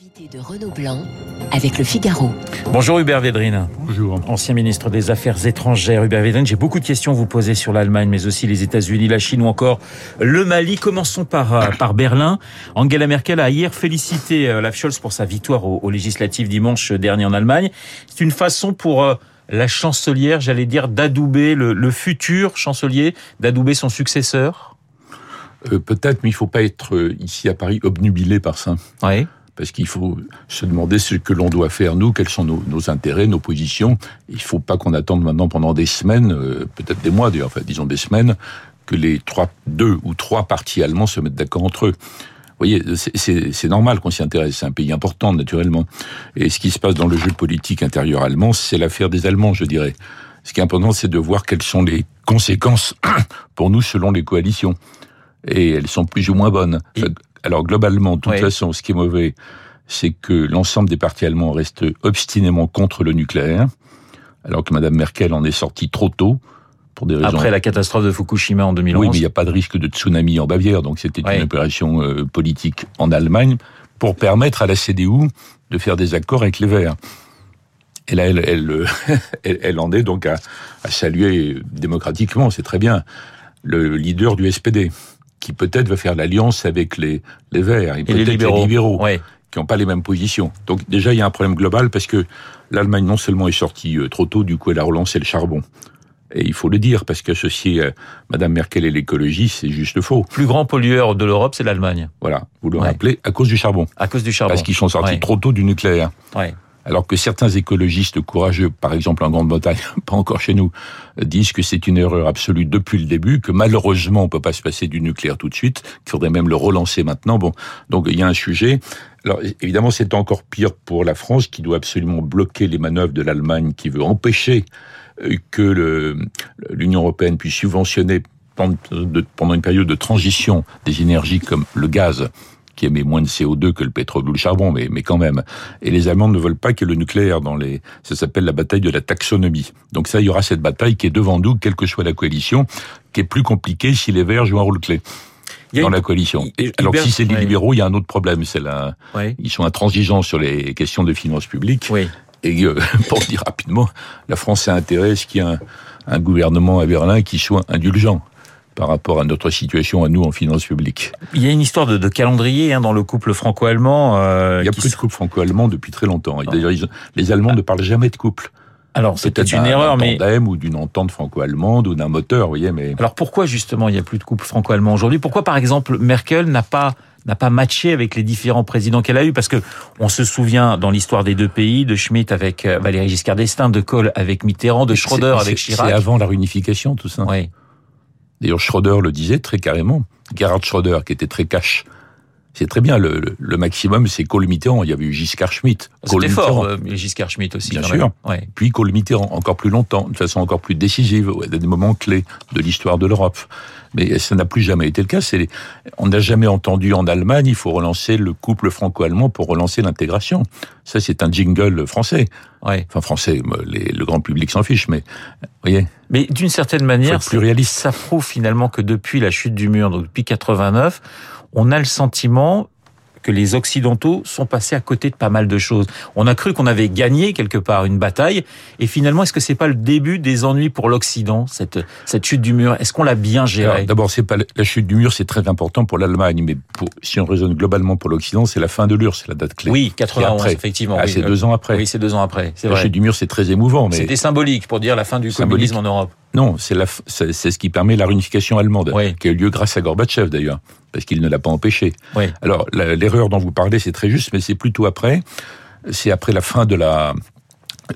L'invité de Renaud Blanc avec le Figaro. Bonjour Hubert Védrine. Bonjour. Ancien ministre des Affaires étrangères. Hubert Védrine, j'ai beaucoup de questions à vous poser sur l'Allemagne, mais aussi les États-Unis, la Chine ou encore le Mali. Commençons par, euh, par Berlin. Angela Merkel a hier félicité euh, Olaf Scholz pour sa victoire aux, aux législatives dimanche dernier en Allemagne. C'est une façon pour euh, la chancelière, j'allais dire, d'adouber le, le futur chancelier, d'adouber son successeur? Euh, Peut-être, mais il ne faut pas être euh, ici à Paris obnubilé par ça. Oui. Parce qu'il faut se demander ce que l'on doit faire, nous, quels sont nos, nos intérêts, nos positions. Il ne faut pas qu'on attende maintenant pendant des semaines, euh, peut-être des mois d'ailleurs, enfin disons des semaines, que les trois, deux ou trois partis allemands se mettent d'accord entre eux. Vous voyez, c'est- normal qu'on s'y intéresse, c'est un pays important naturellement. Et ce qui se passe dans le jeu politique intérieur allemand, c'est l'affaire des Allemands, je dirais. Ce qui est important, c'est de voir quelles sont les conséquences pour nous selon les coalitions. Et elles sont plus ou moins bonnes. Et- Alors globalement, de toute façon, ce qui est mauvais, c'est que l'ensemble des partis allemands restent obstinément contre le nucléaire, alors que Madame Merkel en est sortie trop tôt pour des raisons. Après la catastrophe de Fukushima en 2011. oui, mais il n'y a pas de risque de tsunami en Bavière, donc c'était une opération euh, politique en Allemagne pour permettre à la CDU de faire des accords avec les Verts. Et là, elle, elle, euh, elle, elle en est donc à, à saluer démocratiquement, c'est très bien, le leader du SPD, qui peut-être va faire l'alliance avec les, les Verts et, Et peut-être les libéraux. libéraux Ouais. qui n'ont pas les mêmes positions. Donc déjà, il y a un problème global parce que l'Allemagne non seulement est sortie euh, trop tôt, du coup, elle a relancé le charbon. Et il faut le dire, parce qu'associer euh, Madame Merkel et l'écologie, c'est juste faux. Plus grand pollueur de l'Europe, c'est l'Allemagne, Voilà, vous le Ouais. rappelez, à cause du charbon. à cause du charbon. Parce qu'ils sont sortis Ouais. trop tôt du nucléaire. Ouais. Alors que certains écologistes courageux, par exemple en Grande-Bretagne, pas encore chez nous, disent que c'est une erreur absolue depuis le début, que malheureusement on peut pas se passer du nucléaire tout de suite, qu'il faudrait même le relancer maintenant. Bon, donc il y a un sujet. Alors évidemment c'est encore pire pour la France qui doit absolument bloquer les manœuvres de l'Allemagne, qui veut empêcher euh, que l'Union européenne puisse subventionner pendant une période de transition des énergies comme le gaz qui émet moins de CO2 que le pétrole ou le charbon, mais, mais quand même. Et les Allemands ne veulent pas qu'il y ait le nucléaire dans les... Ça s'appelle la bataille de la taxonomie. Donc ça, il y aura cette bataille qui est devant nous, quelle que soit la coalition, qui est plus compliquée si les Verts jouent un rôle clé dans une- la coalition. il- Alors Hubert- si c'est les libéraux, il y a un autre problème, c'est la... Ouais. Ils sont intransigeants sur les questions de finances publiques. Et euh, pour dire rapidement, la France a intérêt à ce qu'il y ait un, un gouvernement à Berlin qui soit indulgent par rapport à notre situation à nous en finances publiques. Il y a une histoire de, de calendrier hein, dans le couple franco-allemand. euh, Il y a plus de couple franco-allemand depuis très longtemps. Et D'ailleurs, les Allemands ne parlent jamais de couple. Alors c'est peut-être une erreur, mais tandem ou d'une entente franco-allemande ou d'un moteur, vous voyez, mais alors pourquoi justement il y a plus de couple franco-allemand aujourd'hui? Pourquoi par exemple Merkel n'a pas n'a pas matché avec les différents présidents qu'elle a eu parce que on se souvient dans l'histoire des deux pays de Schmitt avec euh, Valéry Giscard d'Estaing, de Kohl avec Mitterrand, de Schröder c'est- avec Chirac. C'est avant la réunification, tout ça. Ouais. D'ailleurs, Schröder le disait très carrément. Gerhard Schröder, qui était très cash. C'est très bien, le, le- le maximum, c'est Kohl Mitterrand. Il y avait eu Giscard Schmitt. C'était fort, euh, Giscard Schmitt aussi. Bien sûr. Ouais. Puis Kohl Mitterrand, encore plus longtemps, de façon encore plus décisive, à des moments clés de l'histoire de l'Europe. Mais ça n'a plus jamais été le cas. C'est, on n'a jamais entendu en Allemagne, il faut relancer le couple franco-allemand pour relancer l'intégration. Ça, c'est un jingle français. Ouais. Enfin, français, les- le grand public s'en fiche, mais, voyez, Mais d'une certaine manière, plus réaliste. ça prouve finalement que depuis la chute du mur, donc depuis 89, on a le sentiment que les Occidentaux sont passés à côté de pas mal de choses. On a cru qu'on avait gagné quelque part une bataille, et finalement, est-ce que c'est pas le début des ennuis pour l'Occident, cette, cette chute du mur? Est-ce qu'on l'a bien gérée D'abord, c'est pas la chute du mur, c'est très important pour l'Allemagne, mais pour, si on raisonne globalement pour l'Occident, c'est la fin de l'URSS, c'est la date clé. Oui, 91, après. effectivement. Ah, oui. c'est deux ans après. Oui, c'est deux ans après, c'est la vrai. chute du mur, c'est très émouvant, mais C'était symbolique pour dire la fin du Symbolique. communisme en Europe. Non, c'est ce qui permet la réunification allemande, Oui. qui a eu lieu grâce à Gorbatchev d'ailleurs, parce qu'il ne l'a pas empêché. Oui. Alors, l'erreur dont vous parlez, c'est très juste, mais c'est plutôt après. C'est après la fin de la,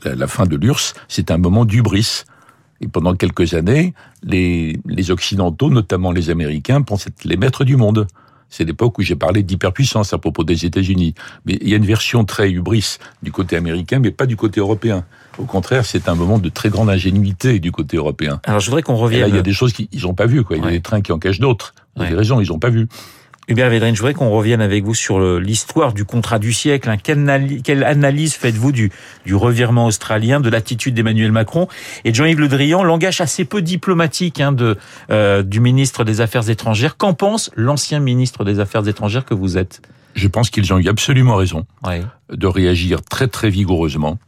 la, la fin de l'URSS. C'est un moment d'ubris. Et pendant quelques années, les, les Occidentaux, notamment les Américains, pensaient être les maîtres du monde. C'est l'époque où j'ai parlé d'hyperpuissance à propos des États-Unis. Mais il y a une version très hubris du côté américain, mais pas du côté européen. Au contraire, c'est un moment de très grande ingénuité du côté européen. Alors, je voudrais qu'on Et là, revienne. il y a des choses qu'ils n'ont pas vues. Quoi. Il y a Ouais. des trains qui en cachent d'autres. Vous avez Ouais. raison, ils n'ont pas vu. Hubert Védrine, je voudrais qu'on revienne avec vous sur l'histoire du contrat du siècle. hein. Quelle, analy- quelle analyse faites-vous du, du revirement australien, de l'attitude d'Emmanuel Macron et de Jean-Yves Le Drian, langage assez peu diplomatique hein, de, euh, du ministre des Affaires étrangères. Qu'en pense l'ancien ministre des Affaires étrangères que vous êtes? Je pense qu'ils ont eu absolument raison de réagir très très vigoureusement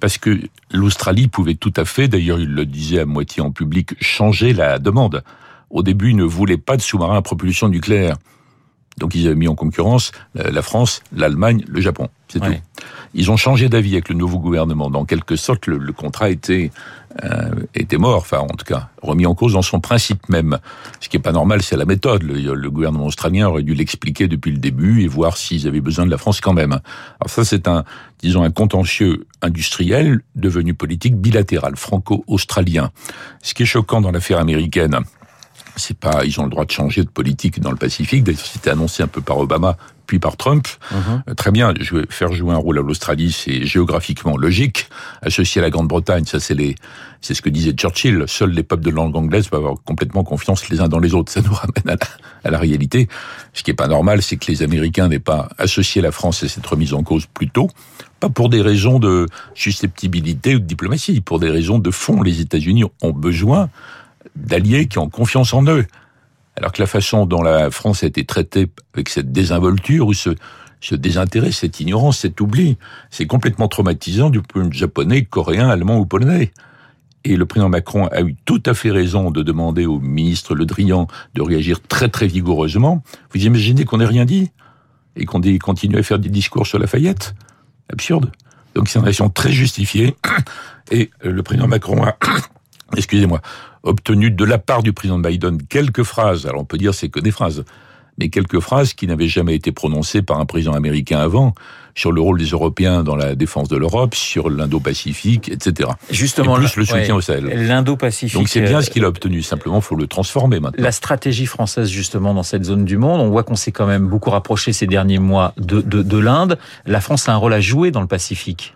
parce que l'Australie pouvait tout à fait, d'ailleurs il le disait à moitié en public, changer la demande. Au début, ils ne voulaient pas de sous-marins à propulsion nucléaire. Donc ils avaient mis en concurrence la France, l'Allemagne, le Japon. C'est tout. Ils ont changé d'avis avec le nouveau gouvernement. Dans quelque sorte, le, contrat était euh, était mort, enfin en tout cas remis en cause dans son principe même. Ce qui est pas normal, c'est la méthode. Le, gouvernement australien aurait dû l'expliquer depuis le début et voir s'ils avaient besoin de la France quand même. Alors ça, c'est un disons un contentieux industriel devenu politique bilatéral, franco-australien. Ce qui est choquant dans l'affaire américaine, c'est pas, ils ont le droit de changer de politique dans le Pacifique. D'ailleurs, c'était annoncé un peu par Obama, puis par Trump. Mhm. Très bien, faire jouer un rôle à l'Australie, c'est géographiquement logique. Associé à la Grande-Bretagne, ça c'est les, c'est ce que disait Churchill. Seuls les peuples de langue anglaise peuvent avoir complètement confiance les uns dans les autres. Ça nous ramène à la, à la réalité. Ce qui est pas normal, c'est que les Américains n'aient pas associé la France à cette remise en cause plus tôt. Pas pour des raisons de susceptibilité ou de diplomatie, pour des raisons de fond. Les États-Unis ont besoin d'alliés qui ont confiance en eux. Alors que la façon dont la France a été traitée avec cette désinvolture ou ce, désintérêt, cette ignorance, cet oubli, c'est complètement traumatisant du point de japonais, coréen, allemand ou polonais. Et le président Macron a eu tout à fait raison de demander au ministre Le Drian de réagir très très vigoureusement. Vous imaginez qu'on n'ait rien dit et qu'on continue à faire des discours sur la Lafayette Absurde. Donc c'est une réaction très justifiée. Et le président Macron a, excusez-moi, obtenu de la part du président Biden quelques phrases, alors on peut dire c'est que des phrases, mais quelques phrases qui n'avaient jamais été prononcées par un président américain avant, sur le rôle des Européens dans la défense de l'Europe, sur l'Indo-Pacifique, etc. Justement, Et plus le soutien au Sahel. L'Indo-Pacifique. Donc c'est bien ce qu'il a obtenu. Simplement, faut le transformer maintenant. La stratégie française justement dans cette zone du monde, on voit qu'on s'est quand même beaucoup rapproché ces derniers mois de, de, de l'Inde. La France a un rôle à jouer dans le Pacifique.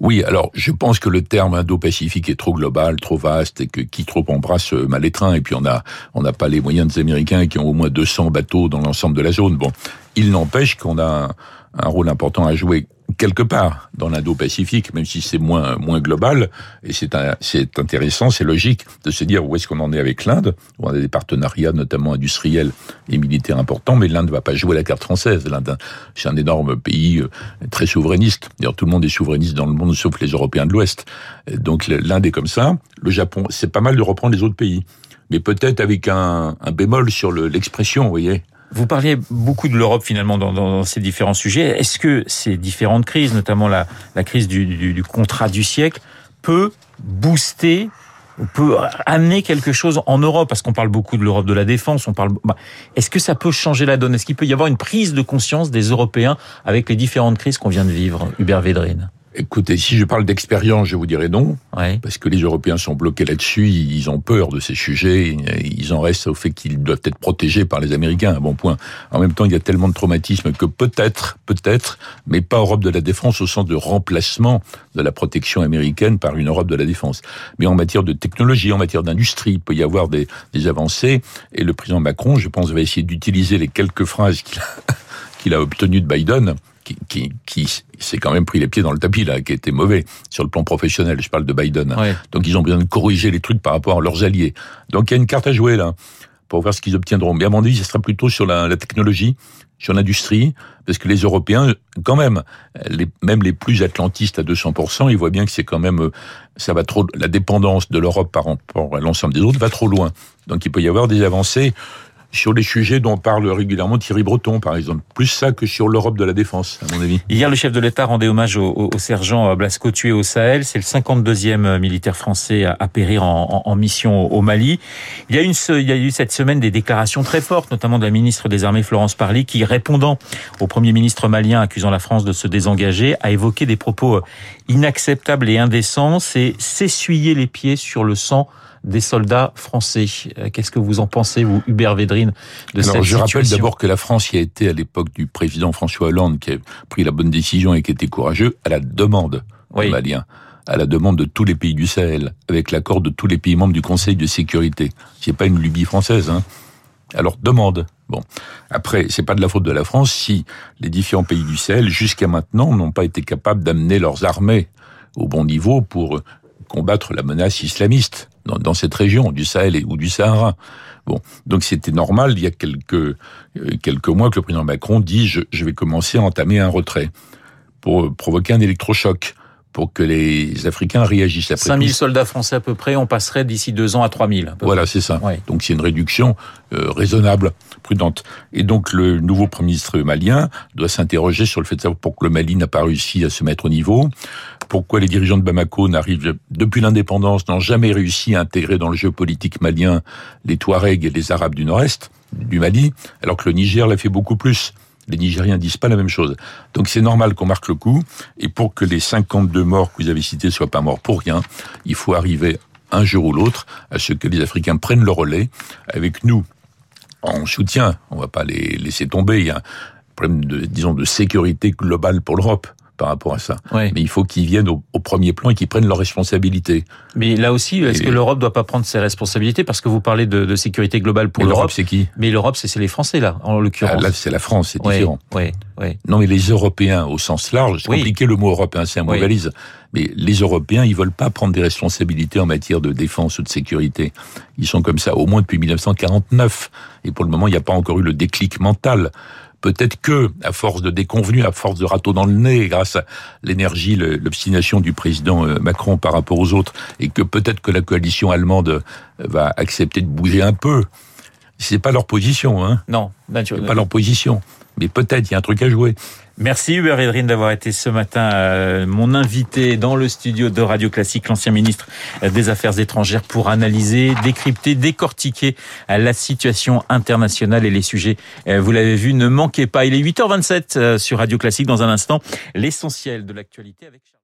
Oui, alors je pense que le terme Indo-Pacifique est trop global, trop vaste et que qui trop embrasse euh, mal trains. Et puis on a on n'a pas les moyens des Américains qui ont au moins 200 bateaux dans l'ensemble de la zone. Bon, il n'empêche qu'on a un rôle important à jouer quelque part dans l'Indo-Pacifique, même si c'est moins moins global. Et c'est c'est intéressant, c'est logique de se dire où est-ce qu'on en est avec l'Inde, où on a des partenariats notamment industriels et militaires importants, mais l'Inde ne va pas jouer la carte française. L'Inde, c'est un énorme pays euh, très souverainiste. D'ailleurs, tout le monde est souverainiste dans le monde, sauf les Européens de l'Ouest. Donc l'Inde est comme ça. Le Japon, c'est pas mal de reprendre les autres pays, mais peut-être avec un, un bémol sur l'expression, vous voyez. Vous parliez beaucoup de l'Europe finalement dans, dans, ces différents sujets. Est-ce que ces différentes crises, notamment la, la crise du, du, du, contrat du siècle, peut booster peut amener quelque chose en Europe? Parce qu'on parle beaucoup de l'Europe de la défense. On parle. Bah, est-ce que ça peut changer la donne? Est-ce qu'il peut y avoir une prise de conscience des Européens avec les différentes crises qu'on vient de vivre, Hubert Védrine? Écoutez, si je parle d'expérience, je vous dirais non, parce que les Européens sont bloqués là-dessus, ils ont peur de ces sujets, ils en restent au fait qu'ils doivent être protégés par les Américains, à bon point. En même temps, il y a tellement de traumatisme que peut-être, peut-être, mais pas Europe de la défense au sens de remplacement de la protection américaine par une Europe de la défense. Mais en matière de technologie, en matière d'industrie, il peut y avoir des, des avancées, et le président Macron, je pense, va essayer d'utiliser les quelques phrases qu'il a, qu'il a obtenues de Biden qui, qui, s'est quand même pris les pieds dans le tapis là, qui était mauvais sur le plan professionnel. Je parle de Biden. Donc ils ont besoin de corriger les trucs par rapport à leurs alliés. Donc il y a une carte à jouer là pour voir ce qu'ils obtiendront. Mais à mon avis, ce sera plutôt sur la, la technologie, sur l'industrie, parce que les Européens, quand même, les, même les plus atlantistes à 200%, ils voient bien que c'est quand même, ça va trop, la dépendance de l'Europe par rapport à l'ensemble des autres va trop loin. Donc il peut y avoir des avancées sur les sujets dont parle régulièrement Thierry Breton, par exemple. Plus ça que sur l'Europe de la défense, à mon avis. Hier, le chef de l'État rendait hommage au, sergent Blasco tué au Sahel. C'est le 52e militaire français à, périr en, mission au Mali. Il y, a eu cette semaine des déclarations très fortes, notamment de la ministre des Armées Florence Parly, qui, répondant au premier ministre malien accusant la France de se désengager, a évoqué des propos inacceptables et indécents. C'est s'essuyer les pieds sur le sang des soldats français. Euh, qu'est-ce que vous en pensez, vous, Hubert Védrine, de Alors, cette je rappelle d'abord que la France y a été à l'époque du président François Hollande, qui a pris la bonne décision et qui était courageux, à la demande oui. Maliens à la demande de tous les pays du Sahel, avec l'accord de tous les pays membres du Conseil de sécurité. C'est pas une lubie française, hein. Alors demande. Bon, après, c'est pas de la faute de la France si les différents pays du Sahel, jusqu'à maintenant, n'ont pas été capables d'amener leurs armées au bon niveau pour combattre la menace islamiste dans, dans cette région du Sahel ou du Sahara. Bon, donc c'était normal il y a quelques euh, quelques mois que le président Macron dit je, je vais commencer à entamer un retrait pour provoquer un électrochoc pour que les Africains réagissent. Après 5000 soldats français à peu près, on passerait d'ici deux ans à 3000. Voilà, c'est ça. Donc c'est une réduction euh, raisonnable, prudente. Et donc le nouveau Premier ministre malien doit s'interroger sur le fait de savoir pourquoi le Mali n'a pas réussi à se mettre au niveau, pourquoi les dirigeants de Bamako n'arrivent, depuis l'indépendance, n'ont jamais réussi à intégrer dans le jeu politique malien les Touaregs et les Arabes du Nord-Est du Mali, alors que le Niger l'a fait beaucoup plus. Les Nigériens disent pas la même chose. Donc c'est normal qu'on marque le coup. Et pour que les 52 morts que vous avez cités soient pas morts pour rien, il faut arriver un jour ou l'autre à ce que les Africains prennent le relais avec nous en soutien. On va pas les laisser tomber. Il y a un problème de, disons, de sécurité globale pour l'Europe par rapport à ça. Mais il faut qu'ils viennent au, au, premier plan et qu'ils prennent leurs responsabilités. Mais là aussi, est-ce que l'Europe doit pas prendre ses responsabilités? Parce que vous parlez de, de sécurité globale pour l'Europe. c'est qui? Mais l'Europe, c'est les Français, là, en l'occurrence. Ah, là, c'est la France, c'est oui, différent. Oui, oui. Non, mais les Européens, au sens large, c'est Oui. compliqué le mot européen, c'est un mot Oui. valise. Mais les Européens, ils veulent pas prendre des responsabilités en matière de défense ou de sécurité. Ils sont comme ça, au moins depuis 1949. Et pour le moment, il n'y a pas encore eu le déclic mental. Peut-être que, à force de déconvenus, à force de râteaux dans le nez, grâce à l'énergie, l'obstination du président euh, Macron par rapport aux autres, et que peut-être que la coalition allemande euh, va accepter de bouger un peu. C'est pas leur position, hein. Non, naturellement. pas leur position. Mais peut-être, il y a un truc à jouer. Merci Hubert Védrine d'avoir été ce matin euh, mon invité dans le studio de Radio Classique, l'ancien ministre des Affaires étrangères, pour analyser, décrypter, décortiquer euh, la situation internationale et les sujets. euh, Vous l'avez vu, ne manquez pas. Il est 8h27 euh, sur Radio Classique. Dans un instant, l'essentiel de l'actualité avec Charles.